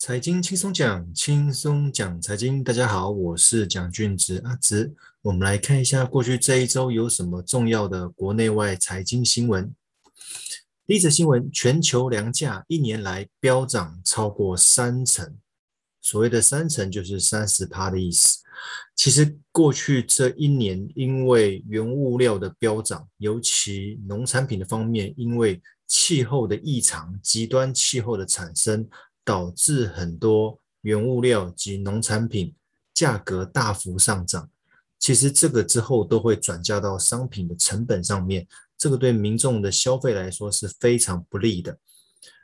财经轻松讲，轻松讲财经。大家好，我是蒋俊植阿植。我们来看一下过去这一周有什么重要的国内外财经新闻。第一则新闻：全球粮价一年来飙涨超过三成。所谓的三成就是三十趴的意思。其实过去这一年，因为原物料的飙涨，尤其农产品的方面，因为气候的异常、极端气候的产生。导致很多原物料及农产品价格大幅上涨，其实这个之后都会转嫁到商品的成本上面，这个对民众的消费来说是非常不利的。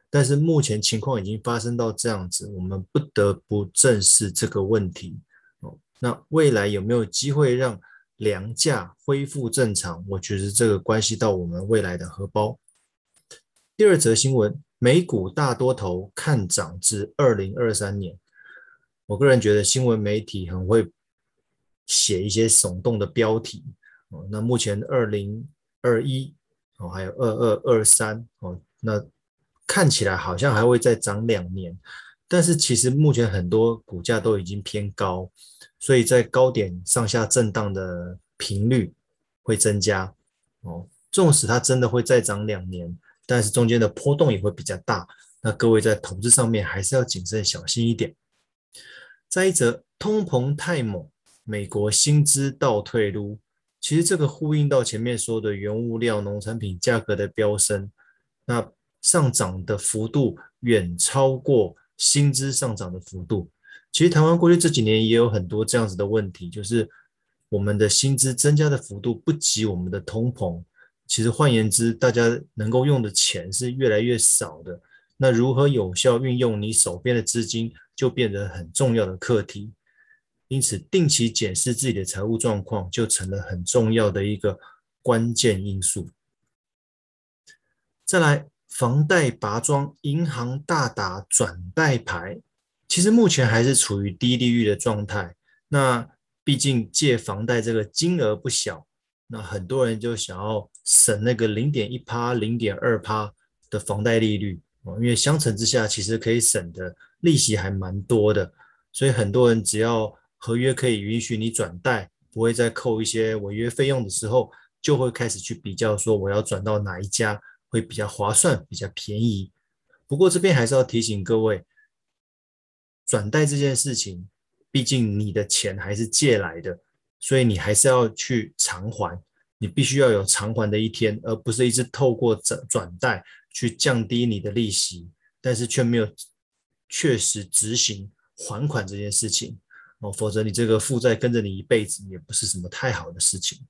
但是目前情况已经发生到这样子，我们不得不正视这个问题。哦，那未来有没有机会让粮价恢复正常？我觉得这个关系到我们未来的荷包。第二则新闻。美股大多头看涨至二零二三年。我个人觉得新闻媒体很会写一些耸动的标题哦。那目前二零二一哦，还有二二二三哦，那看起来好像还会再涨两年，但是其实目前很多股价都已经偏高，所以在高点上下震荡的频率会增加哦。纵使它真的会再涨两年。但是中间的波动也会比较大，那各位在投资上面还是要谨慎小心一点。再一则，通膨太猛，美国薪资倒退噜，其实这个呼应到前面说的原物料、农产品价格的飙升，那上涨的幅度远超过薪资上涨的幅度。其实台湾过去这几年也有很多这样子的问题，就是我们的薪资增加的幅度不及我们的通膨。其实换言之，大家能够用的钱是越来越少的。那如何有效运用你手边的资金，就变得很重要的课题。因此，定期检视自己的财务状况，就成了很重要的一个关键因素。再来，房贷拔庄，银行大打转贷牌。其实目前还是处于低利率的状态。那毕竟借房贷这个金额不小。那很多人就想要省那个零点一趴、零点二趴的房贷利率哦，因为相乘之下，其实可以省的利息还蛮多的，所以很多人只要合约可以允许你转贷，不会再扣一些违约费用的时候，就会开始去比较说我要转到哪一家会比较划算、比较便宜。不过这边还是要提醒各位，转贷这件事情，毕竟你的钱还是借来的。所以你还是要去偿还，你必须要有偿还的一天，而不是一直透过转转贷去降低你的利息，但是却没有确实执行还款这件事情哦，否则你这个负债跟着你一辈子也不是什么太好的事情。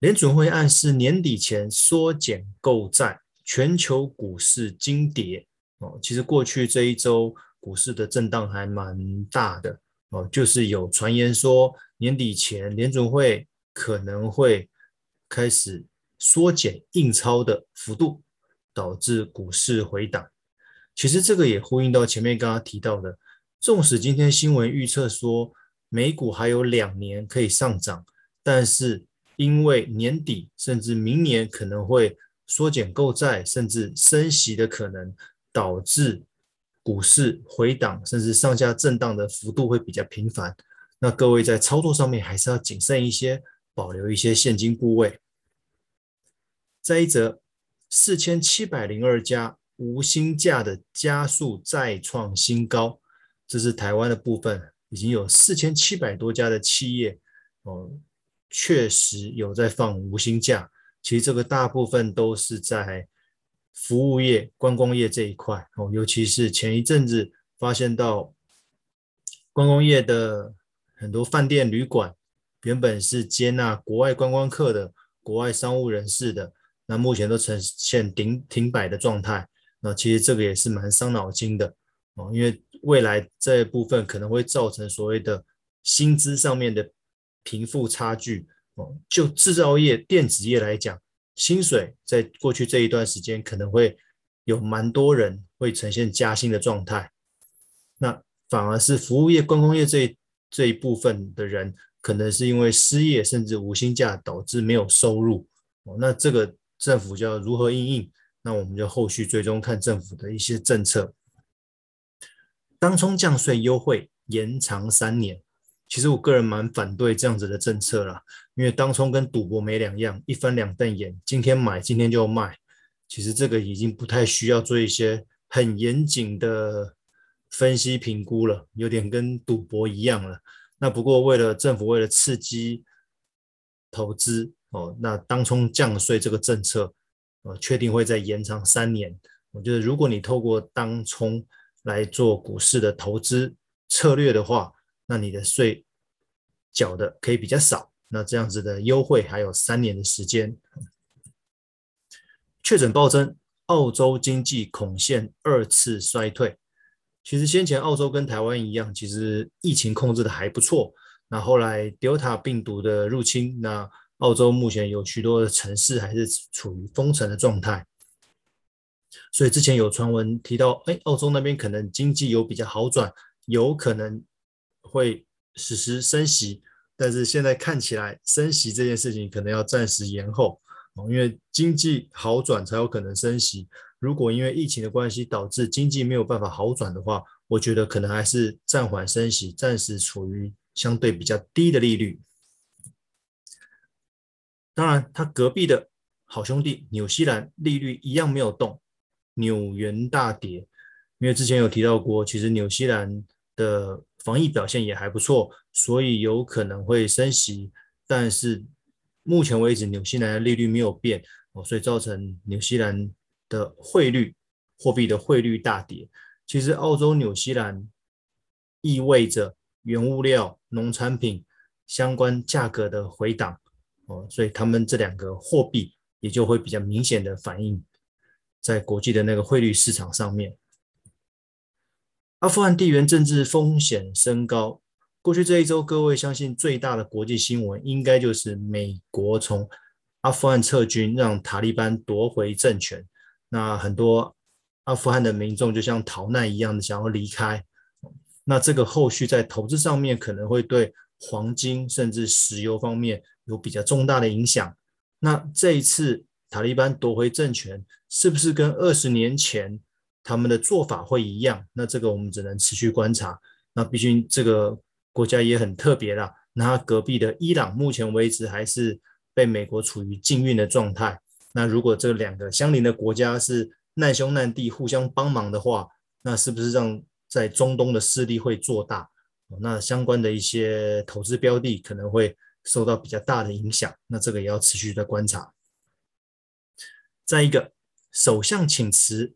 联准会暗示年底前缩减购债，全球股市惊跌哦。其实过去这一周股市的震荡还蛮大的。哦，就是有传言说年底前联准会可能会开始缩减印钞的幅度，导致股市回档。其实这个也呼应到前面刚刚提到的，纵使今天新闻预测说美股还有两年可以上涨，但是因为年底甚至明年可能会缩减购债，甚至升息的可能，导致。股市回档甚至上下震荡的幅度会比较频繁，那各位在操作上面还是要谨慎一些，保留一些现金部位。再一则，四千七百零二家无薪假的加速再创新高，这是台湾的部分，已经有四千七百多家的企业哦，确实有在放无薪假。其实这个大部分都是在。服务业、观光业这一块哦，尤其是前一阵子发现到观光业的很多饭店、旅馆，原本是接纳国外观光客的、国外商务人士的，那目前都呈现停停摆的状态。那其实这个也是蛮伤脑筋的哦，因为未来这一部分可能会造成所谓的薪资上面的贫富差距哦。就制造业、电子业来讲。薪水在过去这一段时间可能会有蛮多人会呈现加薪的状态，那反而是服务业、观光业这这一部分的人，可能是因为失业甚至无薪假导致没有收入哦。那这个政府就要如何应应？那我们就后续追踪看政府的一些政策。当冲降税优惠延长三年，其实我个人蛮反对这样子的政策啦，因为当冲跟赌博没两样，一翻两瞪眼，今天买今天就卖，其实这个已经不太需要做一些很严谨的分析评估了，有点跟赌博一样了。那不过为了政府为了刺激投资哦，那当冲降税这个政策呃确定会再延长三年。我觉得如果你透过当冲来做股市的投资策略的话，那你的税缴的可以比较少。那这样子的优惠还有三年的时间。确诊暴增，澳洲经济恐现二次衰退。其实先前澳洲跟台湾一样，其实疫情控制的还不错。那后来 Delta 病毒的入侵，那澳洲目前有许多的城市还是处于封城的状态。所以之前有传闻提到，哎，澳洲那边可能经济有比较好转，有可能会实施升息，但是现在看起来升息这件事情可能要暂时延后，因为经济好转才有可能升息。如果因为疫情的关系导致经济没有办法好转的话，我觉得可能还是暂缓升息，暂时处于相对比较低的利率。当然，他隔壁的好兄弟纽西兰利率一样没有动。纽元大跌，因为之前有提到过，其实纽西兰的防疫表现也还不错，所以有可能会升息。但是目前为止，纽西兰的利率没有变哦，所以造成纽西兰的汇率、货币的汇率大跌。其实澳洲、纽西兰意味着原物料、农产品相关价格的回档哦，所以他们这两个货币也就会比较明显的反应。在国际的那个汇率市场上面，阿富汗地缘政治风险升高。过去这一周，各位相信最大的国际新闻应该就是美国从阿富汗撤军，让塔利班夺回政权。那很多阿富汗的民众就像逃难一样的想要离开。那这个后续在投资上面可能会对黄金甚至石油方面有比较重大的影响。那这一次。塔利班夺回政权，是不是跟二十年前他们的做法会一样？那这个我们只能持续观察。那毕竟这个国家也很特别啦。那隔壁的伊朗，目前为止还是被美国处于禁运的状态。那如果这两个相邻的国家是难兄难弟，互相帮忙的话，那是不是让在中东的势力会做大？那相关的一些投资标的可能会受到比较大的影响。那这个也要持续的观察。再一个，首相请辞，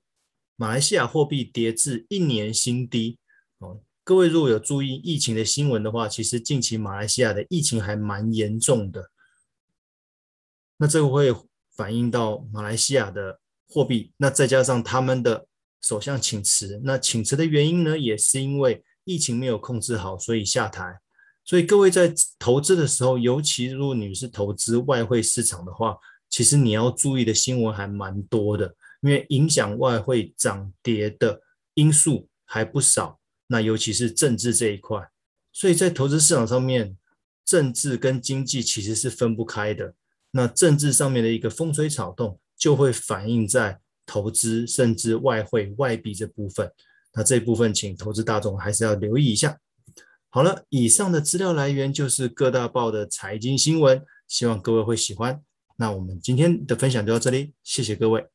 马来西亚货币跌至一年新低。哦，各位如果有注意疫情的新闻的话，其实近期马来西亚的疫情还蛮严重的。那这个会反映到马来西亚的货币，那再加上他们的首相请辞，那请辞的原因呢，也是因为疫情没有控制好，所以下台。所以各位在投资的时候，尤其如果你是投资外汇市场的话，其实你要注意的新闻还蛮多的，因为影响外汇涨跌的因素还不少。那尤其是政治这一块，所以在投资市场上面，政治跟经济其实是分不开的。那政治上面的一个风吹草动，就会反映在投资甚至外汇外币这部分。那这部分，请投资大众还是要留意一下。好了，以上的资料来源就是各大报的财经新闻，希望各位会喜欢。那我们今天的分享就到这里，谢谢各位。